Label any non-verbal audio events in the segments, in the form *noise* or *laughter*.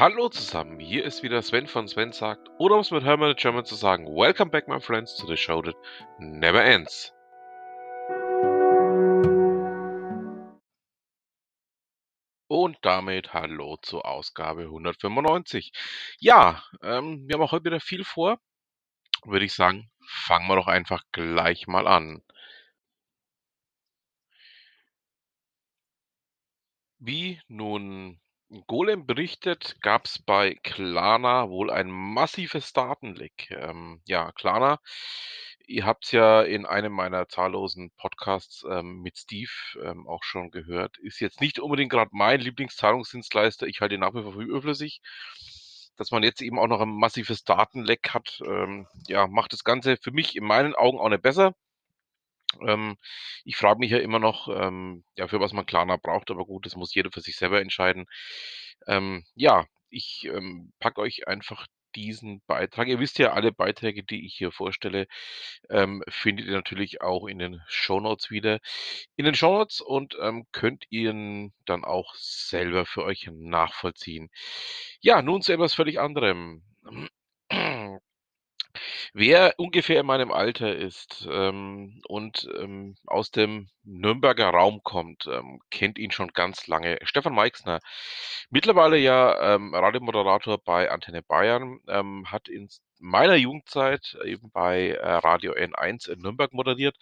Hallo zusammen, hier ist wieder Sven von Sven sagt, oder um es mit Hermann German zu sagen, Welcome back my friends to the show that never ends. Und damit hallo zur Ausgabe 195. Ja, ähm, wir haben auch heute wieder viel vor. Würde ich sagen, fangen wir doch einfach gleich mal an. Wie nun Golem berichtet, gab es bei Klarna wohl ein massives Datenleck. Ähm, ja, Klarna, ihr habt es ja in einem meiner zahllosen Podcasts ähm, mit Steve ähm, auch schon gehört, ist jetzt nicht unbedingt gerade mein Lieblingszahlungsdienstleister. Ich halte ihn nach wie vor für überflüssig. Dass man jetzt eben auch noch ein massives Datenleck hat, ähm, ja, macht das Ganze für mich in meinen Augen auch nicht besser. Ähm, ich frage mich ja immer noch, ähm, ja, für was man Klarna braucht, aber gut, das muss jeder für sich selber entscheiden. Ähm, ja, ich ähm, packe euch einfach diesen Beitrag. Ihr wisst ja, alle Beiträge, die ich hier vorstelle, ähm, findet ihr natürlich auch in den Shownotes wieder. In den Shownotes und ähm, könnt ihr dann auch selber für euch nachvollziehen. Ja, nun zu etwas völlig anderem. Wer ungefähr in meinem Alter ist ähm, und ähm, aus dem Nürnberger Raum kommt, ähm, kennt ihn schon ganz lange. Stefan Meixner, mittlerweile ja ähm, Radiomoderator bei Antenne Bayern, ähm, hat in meiner Jugendzeit eben bei äh, Radio N1 in Nürnberg moderiert,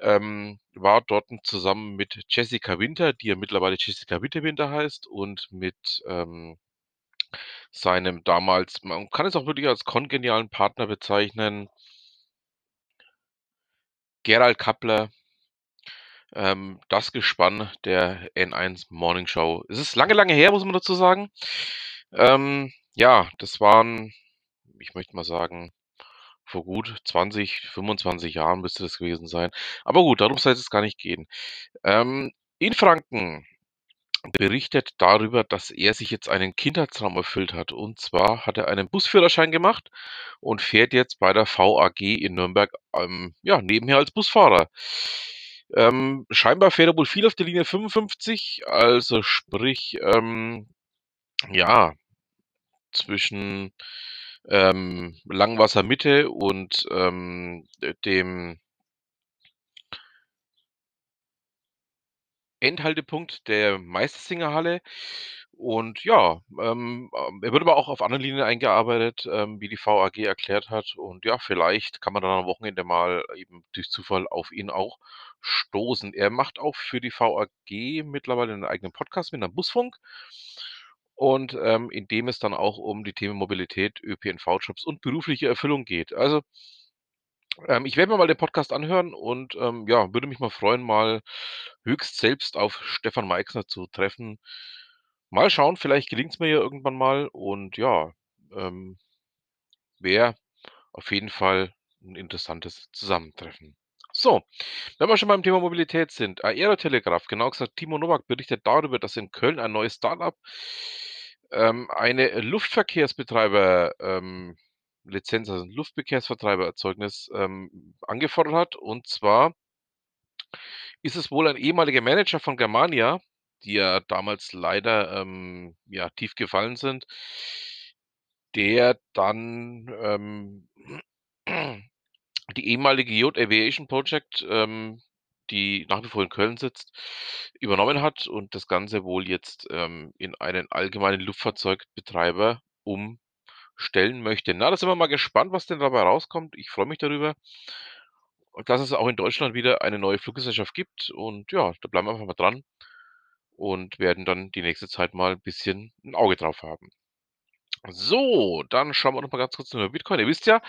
ähm, war dort zusammen mit Jessica Winter, die ja mittlerweile Jessica Winterwinter heißt, und mit ähm, seinem damals man kann es auch wirklich als kongenialen Partner bezeichnen Gerald Kappler ähm, das Gespann der N1 Morning Show. Es ist lange, lange her, muss man dazu sagen. Ähm, ja, das waren, ich möchte mal sagen, vor gut 20, 25 Jahren müsste das gewesen sein. Aber gut, darum soll es gar nicht gehen. Ähm, in Franken berichtet darüber, dass er sich jetzt einen Kindheitstraum erfüllt hat. Und zwar hat er einen Busführerschein gemacht und fährt jetzt bei der VAG in Nürnberg ähm, ja, nebenher als Busfahrer. Ähm, scheinbar fährt er wohl viel auf der Linie 55, also sprich, ähm, ja, zwischen ähm, Langwasser Mitte und ähm, dem Endhaltepunkt der Meistersingerhalle. Und ja, ähm, ähm, er wird aber auch auf anderen Linien eingearbeitet, ähm, wie die VAG erklärt hat. Und ja, vielleicht kann man dann am Wochenende mal eben durch Zufall auf ihn auch stoßen. Er macht auch für die VAG mittlerweile einen eigenen Podcast mit einem Busfunk. Und ähm, in dem es dann auch um die Themen Mobilität, ÖPNV-Jobs und berufliche Erfüllung geht. Also ähm, ich werde mir mal den Podcast anhören und ähm, ja, würde mich mal freuen, mal höchst selbst auf Stefan Meixner zu treffen. Mal schauen, vielleicht gelingt es mir ja irgendwann mal und ja, ähm, wäre auf jeden Fall ein interessantes Zusammentreffen. So, wenn wir schon beim Thema Mobilität sind, Aerotelegraph, genau gesagt, Timo Nowak berichtet darüber, dass in Köln ein neues Startup ähm, eine Luftverkehrsbetreiber ähm, Lizenz, also ein Luftverkehrsvertreibererzeugnis ähm, angefordert hat. Und zwar ist es wohl ein ehemaliger Manager von Germania, die ja damals leider ähm, ja, tief gefallen sind, der dann ähm, die ehemalige Yacht Aviation Project, ähm, die nach wie vor in Köln sitzt, übernommen hat und das Ganze wohl jetzt ähm, in einen allgemeinen Luftfahrzeugbetreiber umstellen möchte. Na, da sind wir mal gespannt, was denn dabei rauskommt. Ich freue mich darüber. Dass es auch in Deutschland wieder eine neue Fluggesellschaft gibt. Und ja, da bleiben wir einfach mal dran und werden dann die nächste Zeit mal ein bisschen ein Auge drauf haben. So, dann schauen wir noch mal ganz kurz über Bitcoin. Ihr wisst ja,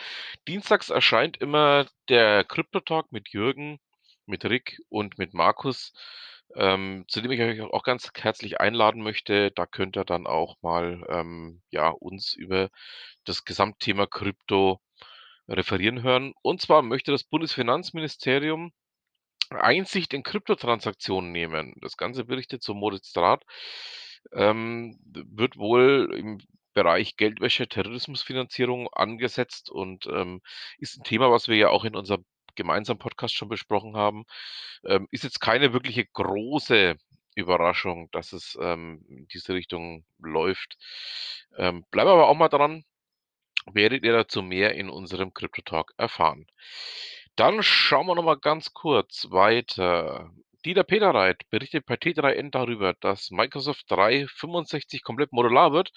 dienstags erscheint immer der Krypto-Talk mit Jürgen, mit Rick und mit Markus, ähm, zu dem ich euch auch ganz herzlich einladen möchte. Da könnt ihr dann auch mal ähm, ja, uns über das Gesamtthema Krypto referieren hören. Und zwar möchte das Bundesfinanzministerium Einsicht in Kryptotransaktionen nehmen. Das Ganze berichtet so Moritz Draht. Ähm, wird wohl im Bereich Geldwäsche, Terrorismusfinanzierung angesetzt und ähm, ist ein Thema, was wir ja auch in unserem gemeinsamen Podcast schon besprochen haben. Ähm, ist jetzt keine wirkliche große Überraschung, dass es, ähm, in diese Richtung läuft. Ähm, bleiben aber auch mal dran, werdet ihr dazu mehr in unserem Krypto Talk erfahren. Dann schauen wir noch mal ganz kurz weiter. Dieter Peterreit berichtet bei T3N darüber, dass Microsoft 365 komplett modular wird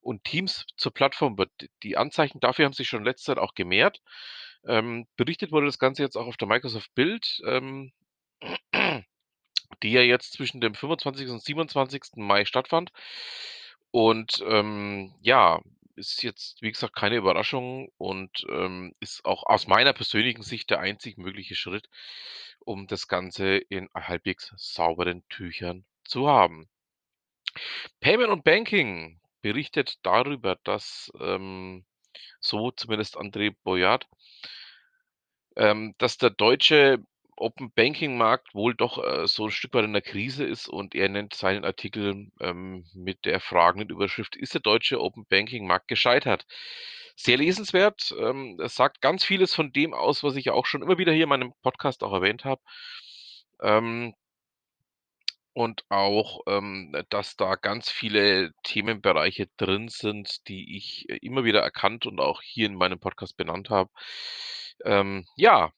und Teams zur Plattform wird. Die Anzeichen dafür haben sich schon in letzter Zeit auch gemehrt. Ähm, berichtet wurde das Ganze jetzt auch auf der Microsoft Build, ähm, *clears throat* die ja jetzt zwischen dem 25. und 27. Mai stattfand. Und, ähm, ja, ist jetzt, wie gesagt, keine Überraschung und, ähm, ist auch aus meiner persönlichen Sicht der einzig mögliche Schritt, um das Ganze in halbwegs sauberen Tüchern zu haben. Payment und Banking berichtet darüber, dass, ähm, so zumindest André Boyard ähm, dass der deutsche Open-Banking-Markt wohl doch, äh, so 'n Stück weit in der Krise ist und er nennt seinen Artikel, ähm, mit der fragenden Überschrift: „Ist der deutsche Open-Banking-Markt gescheitert?“ Sehr lesenswert. Ähm, es sagt ganz vieles von dem aus, was ich auch schon immer wieder hier in meinem Podcast auch erwähnt habe. Ähm und auch, ähm, dass da ganz viele Themenbereiche drin sind, die ich, äh, immer wieder erkannt und auch hier in meinem Podcast benannt habe. Ähm, ja,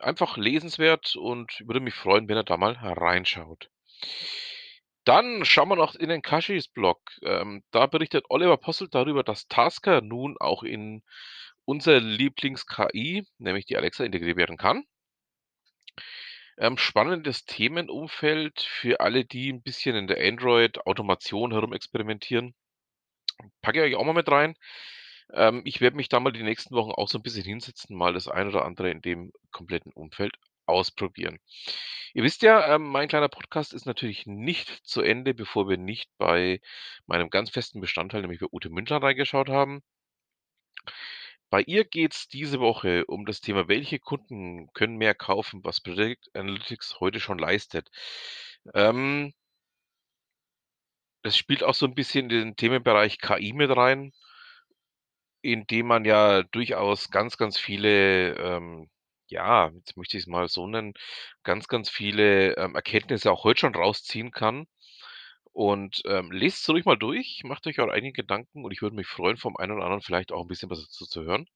einfach lesenswert und würde mich freuen, wenn ihr da mal reinschaut. Dann schauen wir noch in den Kashis-Blog. Ähm, da berichtet Oliver Posselt darüber, dass Tasker nun auch in unser Lieblings-KI, nämlich die Alexa, integriert werden kann. Ähm, spannendes Themenumfeld für alle, die 'n bisschen in der Android-Automation herumexperimentieren. Packe ich euch auch mal mit rein. Ähm, ich werde mich da mal die nächsten Wochen auch so 'n bisschen hinsetzen, mal das ein oder andere in dem kompletten Umfeld ausprobieren. Ihr wisst ja, ähm, mein kleiner Podcast ist natürlich nicht zu Ende, bevor wir nicht bei meinem ganz festen Bestandteil, nämlich bei Ute Mündler reingeschaut haben. Bei ihr geht's diese Woche um das Thema: „Welche Kunden können mehr kaufen, was Predictive Analytics heute schon leistet?“ Ähm das spielt auch so 'n bisschen in den Themenbereich KI mit rein in dem man ja durchaus ganz, ganz viele, ähm, ja, jetzt möchte ich's mal so nennen, ganz, ganz viele, ähm, Erkenntnisse auch heute schon rausziehen kann. Und, ähm, lest's ruhig mal durch, macht euch eure eigenen Gedanken und ich würde mich freuen, vom einen oder anderen vielleicht auch 'n bisschen was dazu zu hören.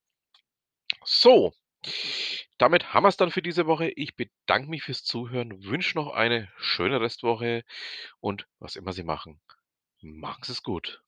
So, damit haben wir's dann für diese Woche. Ich bedanke mich fürs Zuhören, wünsche noch eine schöne Restwoche und was immer Sie machen, machen Sie's gut.